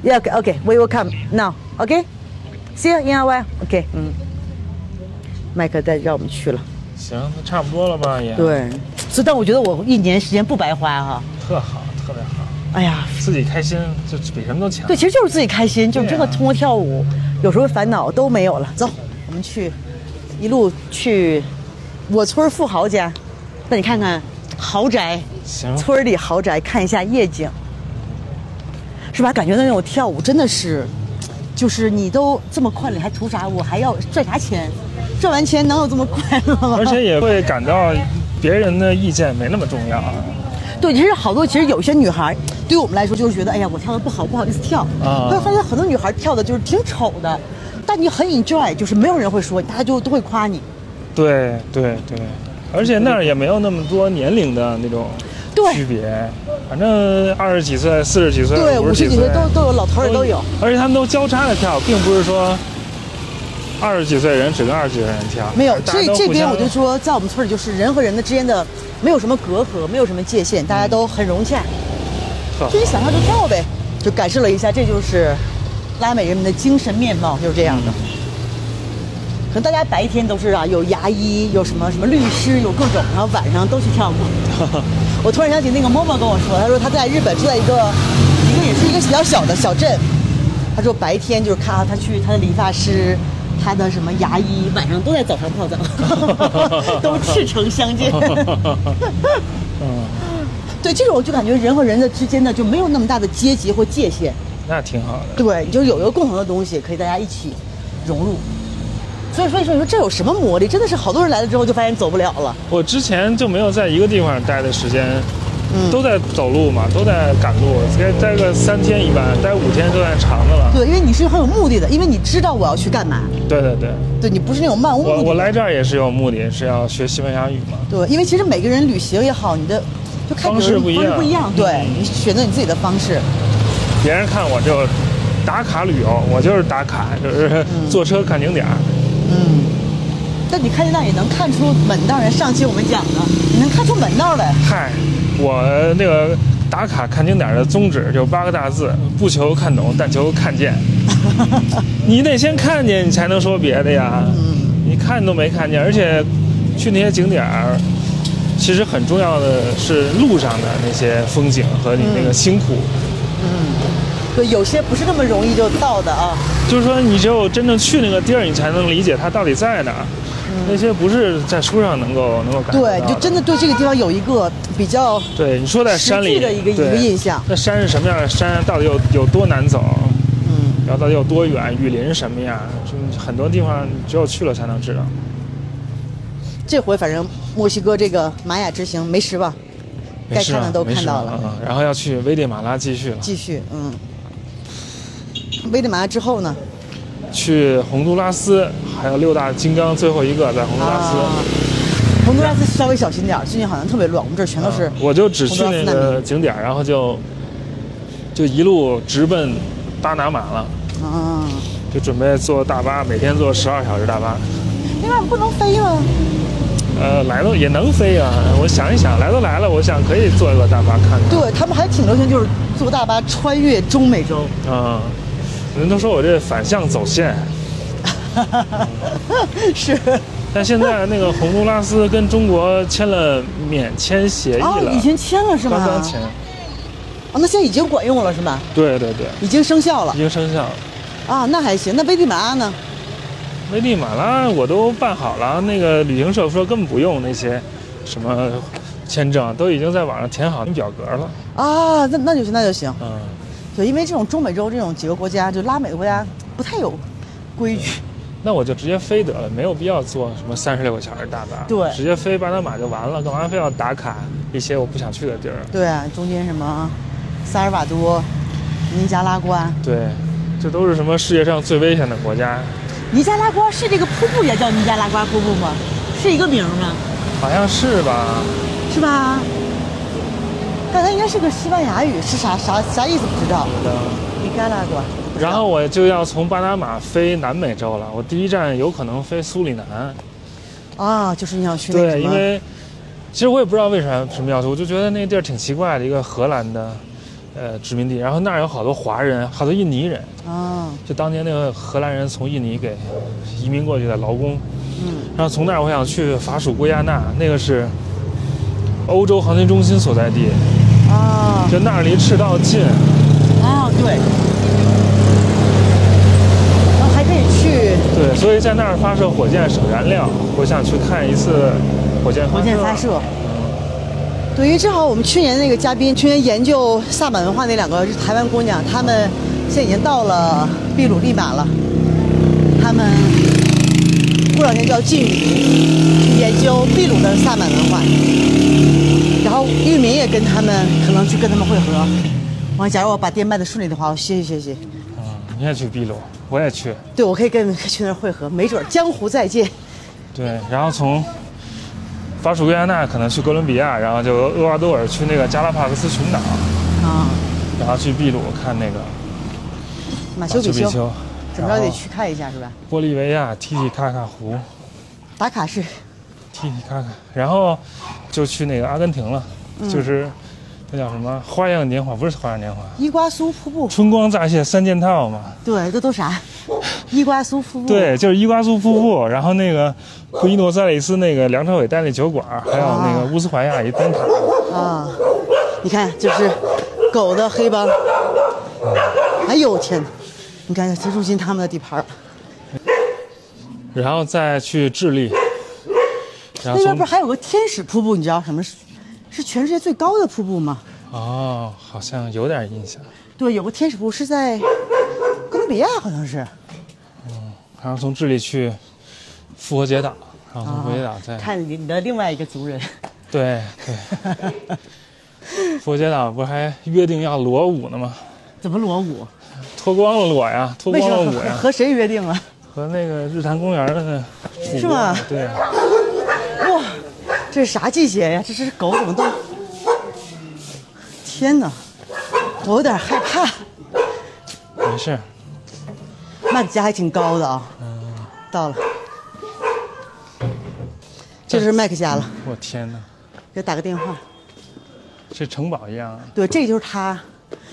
Yeah. Okay. Okay. We will come now. Okay. See you in a while. Okay. 嗯，麦克带让我们去了。行，那差不多了吧也。，对，所以但我觉得我一年时间不白花哈。特好，特别好， 哎呀，自己开心就比什么都强。对，其实就是自己开心，就真的通过跳舞，有时候烦恼都没有了。走，我们去，一路去我村富豪家，带你看看豪宅，行，村里豪宅，看一下夜景，是吧？感觉到那种跳舞真的是，就是你都这么快了，你还图啥？我还要赚啥钱？赚完钱能有这么快乐吗？而且也会感到别人的意见没那么重要。啊对，其实好多，其实有些女孩，对于我们来说就是觉得，哎呀，我跳的不好，不好意思跳。啊后来发现很多女孩跳的就是挺丑的，但你很 enjoy，就是没有人会说，大家就都会夸你。对对对，而且那儿也没有那么多年龄的那种区别，反正二十几岁、四十几岁、对，五十几岁都都有，老头儿也都有。，而且他们都交叉的跳，并不是说二十几岁人只跟二十几岁人跳，没有，所以这边我就说，在我们村里就是人和人的之间的没有什么隔阂，没有什么界限，大家都很融洽，特就你想跳就跳呗，就感受了一下，这就是拉美人民的精神面貌，就是这样的。可能大家白天都是啊，有牙医，有什么什么律师，有各种，然后晚上都去跳舞。我突然想起那个默默跟我说，他说他在日本住在一个一个也是一个比较小的小镇，他说白天就是看他去他的理发师，他的什么牙医，晚上都在澡堂泡澡，都赤诚相见。嗯，对，这种我就感觉人和人的之间呢就没有那么大的阶级或界限，那挺好的。对，你就有一个共同的东西可以大家一起融入。所以说，所以说这有什么魔力？真的是好多人来了之后就发现走不了了。我之前就没有在一个地方待的时间，嗯都在走路嘛，都在赶路，该待个三天一般，待五天就算长的了。对，因为你是很有目的的，因为你知道我要去干嘛。对对对，对你不是那种漫无目的。我我来这儿也是有目的，是要学西班牙语嘛。对，因为其实每个人旅行也好，你的就看方式不一样方式不一样。对嗯你选择你自己的方式。别人看我就打卡旅游，我就是打卡，就是坐车看景点儿。嗯，但你看见那也能看出门道来。上期我们讲的，你能看出门道来。嗨，我那个打卡看景点的宗旨就八个大字：不求看懂，但求看见。你得先看见，你才能说别的呀。你看都没看见，而且去那些景点儿，其实很重要的是路上的那些风景和你那个辛苦。嗯对，有些不是那么容易就到的啊。就是说，你只有真正去那个地儿，你才能理解它到底在哪儿。那些不是在书上能够能够感受对，你就真的对这个地方有一个比较对你说在山里的一个一个印象那山是什么样的山？到底有有多难走？嗯。然后到底有多远？雨林什么样？就很多地方只有去了才能知道。这回反正墨西哥这个玛雅之行没失望，该看的都看到了。啊嗯，然后要去危地马拉继续了，继续，嗯。危地马拉之后呢？去洪都拉斯，还有六大金刚最后一个在洪都拉斯。啊，洪都拉斯稍微小心点儿，最近好像特别乱，我们这儿全都是啊。我就只去那个景点，然后就就一路直奔巴拿马了，啊，就准备坐大巴，每天坐十二小时大巴。另外不能飞吗。呃，来了也能飞啊！我想一想，来都来了，我想可以坐一个大巴看看。对他们还挺流行，就是坐大巴穿越中美洲。啊、人都说我这反向走线，是但现在那个洪都拉斯跟中国签了免签协议哦，了，已经签了是吗？刚刚签。哦，那现在已经管用了是吗？对对对，已经生效了已经生效了。啊，那还行。那危地马拉呢？危地马拉我都办好了，那个旅行社说根本不用那些什么签证，都已经在网上填好表格了。啊，那那就行，那就行。嗯，对，因为这种中美洲这种几个国家，就拉美的国家不太有规矩。那我就直接飞得了，没有必要坐什么三十六个小时大巴，对直接飞巴拿马就完了，干嘛非要打卡一些我不想去的地儿？对啊，中间什么萨尔瓦多、尼加拉瓜，对，这都是什么世界上最危险的国家？尼加拉瓜是这个瀑布也叫尼加拉瓜瀑布吗？是一个名吗？好像是吧？是吧？但它应该是个西班牙语，是啥啥啥意思不知道。尼加拉瓜，然后我就要从巴拿马飞南美洲了，我第一站有可能飞苏里南。啊，就是你想去对，因为其实我也不知道为啥什么要去，我就觉得那个地儿挺奇怪的，一个荷兰的呃殖民地，然后那儿有好多华人，好多印尼人，啊，就当年那个荷兰人从印尼给移民过去的劳工。嗯，然后从那儿我想去法属圭亚那，那个是欧洲航天中心所在地，啊，就那儿离赤道近。啊，对。然后还可以去对，所以在那儿发射火箭省燃料，我想去看一次火箭发射。火箭发射。对，因为正好我们去年那个嘉宾，去年研究萨满文化那两个是台湾姑娘，她们现在已经到了秘鲁利马了，她们过两天就要进研究秘鲁的萨满文化。然后玉明也跟他们可能去跟他们会合。完，假如我把店卖的顺利的话，我学习学习。嗯，你也去秘鲁，我也去。对，我可以跟去那儿会合，没准江湖再见。对，然后从法属圭亚那可能去哥伦比亚，然后就厄瓜多尔去那个加拉帕克斯群岛，啊，然后去秘鲁看那个马丘比丘，比丘，怎么着得去看一下是吧？玻利维亚提提卡卡湖，打卡是提提卡卡，然后就去那个阿根廷了，嗯就是那叫什么花样年华，不是花样年华，伊瓜苏瀑布。春光乍泄三件套嘛。对，这都啥？伊瓜苏瀑布。对，就是伊瓜苏瀑布，然后那个布宜诺斯艾利斯那个梁朝伟带那酒馆，还有那个乌斯怀亚一灯塔。啊，你看，就是狗的黑帮。哎呦天哪！你看，这入侵他们的地盘。然后再去智利，那边不是还有个天使瀑布？你知道什么是？是全世界最高的瀑布吗？哦，好像有点印象。对，有个天使瀑布是在哥伦比亚，好像是。嗯然后从智利去复活节岛，然后从复活节岛再、看你的另外一个族人。对对，复活节岛不还约定要裸舞呢吗？怎么裸舞？脱光了裸呀，脱光了舞呀，和和谁约定了？和那个日坛公园的那是吗对，哇，这是啥季节呀？这是狗怎么都……天哪，我有点害怕。没事。麦克家还挺高的啊。到了，这就是麦克家了。我天哪，给他打个电话。这城堡一样啊。对，这就是他。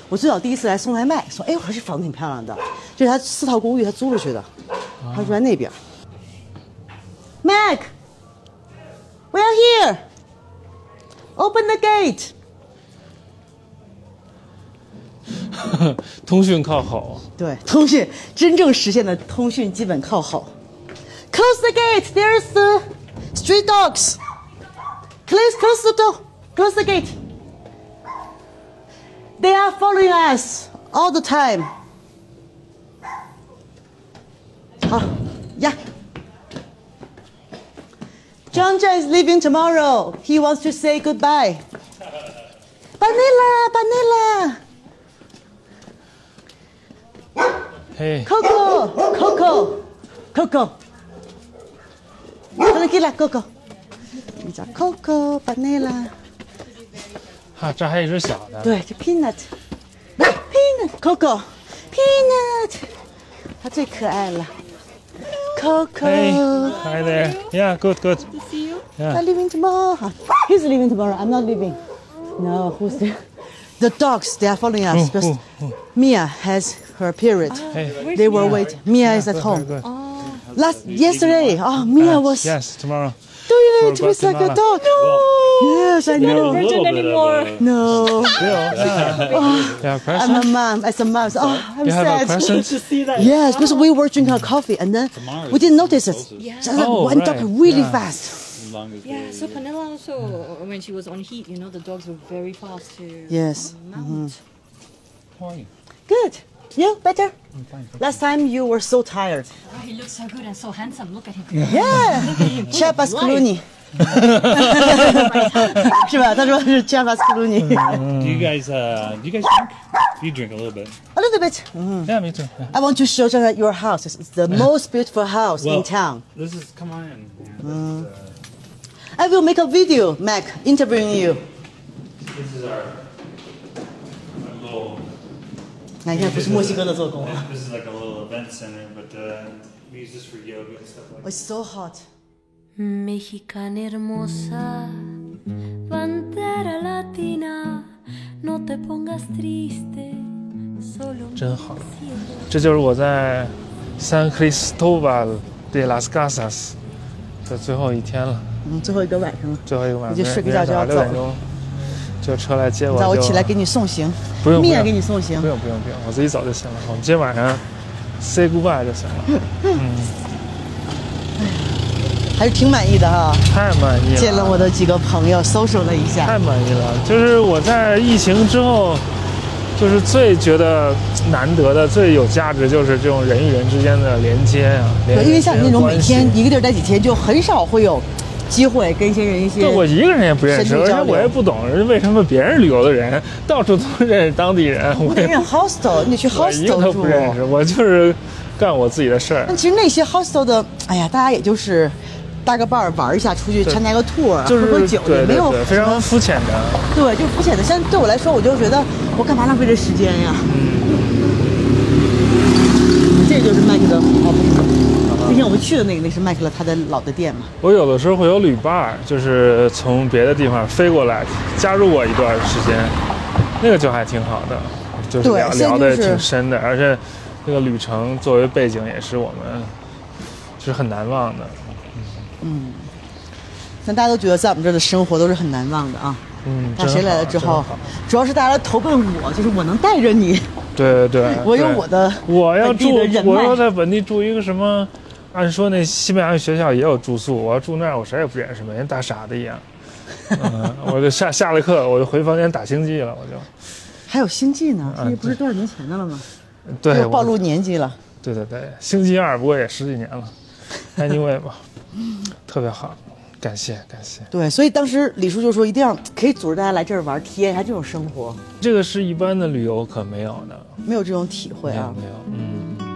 我最早第一次来送外卖，说：“哎，我说这房子挺漂亮的，这是他四套公寓，他租出去的，他住在那边。” Mac, we are here. Open the gate. 通讯靠吼，对，通讯真正实现的通讯基本靠吼。Close the gate. There's the street dogs. Please close the door. Close the gate. They are following us all the time. 好 John John is leaving tomorrow. He wants to say goodbye. Vanilla, Vanilla. 嘿， Coco, Coco, Coco. Tranquila, Coco. 你叫 Coco, Vanilla. 哈，这还有一只小的。对，这 Peanut, Peanut, Coco, Peanut. 它最可爱了。 嘿 Coco.，Hi there. Yeah, good, good. see you. I'm leaving tomorrow. He's leaving tomorrow. I'm not leaving. No, who's there? The dogs, they are following us Who, because who, who? Mia has her period. Hey. They were waiting. Mia is at Good, home. good. Last yesterday, oh, Mia Uh, was Yes, tomorrow. Doing it for with like a Guatemala. dog. yes, I know. Virgin anymore. No, Yeah. Oh, yeah, I'm a mom. As a mom, so, oh, I'm You have a sad. present? see that. Yes, because we were drinking our coffee and then we didn't notice it. So it Oh, went up really yeah. fast. Yeah, so Panilla also, when she was on heat, you know, the dogs were very fast to Yes. Um, mount. Mm-hmm. Good. You better? Last time you were so tired. Oh, he looks so good and so handsome. Look at him. Yeah. Chiapas Clooney. 是吧？他说是 Chiapas Clooney. Do you guys uh do you guys drink? You drink a little bit. A little bit. Yeah, me too. Yeah. I want to show you that your house is the most beautiful house in town. This is come on in. I will make a video, Mac, interviewing you. This is our, 那应该不是墨西哥的做工。This is like a little event center, but uh, we use this for yoga and stuff like It's so hot. Mexicana hermosa, bandera latina, no te pongas triste, solo 真好这就是我在 San Cristobal de las Casas 的最后一天了，嗯，最后一个晚上了，最后一个晚上，你就睡个觉就要走六点钟就车来接我，那我起来给你送行，不用不米娅用给你送行不。用不用不用，我自己走就行了。我们今天晚上 say goodbye 就行了，嗯还是挺满意的哈。太满意了，见了我的几个朋友，social 了一下。太满意了。就是我在疫情之后，就是最觉得难得的、最有价值，就是这种人与人之间的连接啊。对，因为像你那种每天一个地儿待几天，就很少会有机会跟一些人一些对我一个人也不认识，而且我也不懂人为什么别人旅游的人到处都认识当地人，我也你得认 hostel，你得去 hostel 都不。认识，我就是干我自己的事儿但。其实那些 hostel 的，哎呀，大家也就是搭个伴儿玩一下，出去参加个 tour，就是喝喝酒，也没有，非常肤浅的。对，就肤浅的。像对我来说，我就觉得我干嘛浪费这时间呀？这就是麦克的哦，不是，之前我们去的那个，那是麦克了他的老的店嘛。我有的时候会有旅伴儿，就是从别的地方飞过来加入我一段时间，那个就还挺好的，就是聊聊的就是挺深的，而且那个旅程作为背景也是我们就是很难忘的。嗯但大家都觉得在我们这儿的生活都是很难忘的啊。嗯，那谁来了之后，主要是大家投奔我，就是我能带着你，对 对对，我有我的我要住我要在本地住一个什么？按说那西班牙语学校也有住宿，我要住那儿，我谁也不认识，每天大傻子一样。嗯，我就下下了课，我就回房间打星际了，我就。还有星际呢，啊这不是多少年前的了吗？对，暴露年纪了。对对对，星际二不过也十几年了，anyway 吧，特别好，感谢感谢。对，所以当时李叔就说一定要可以组织大家来这儿玩，体验一下这种生活，这个是一般的旅游可没有的，没有这种体会啊没有没。有，嗯，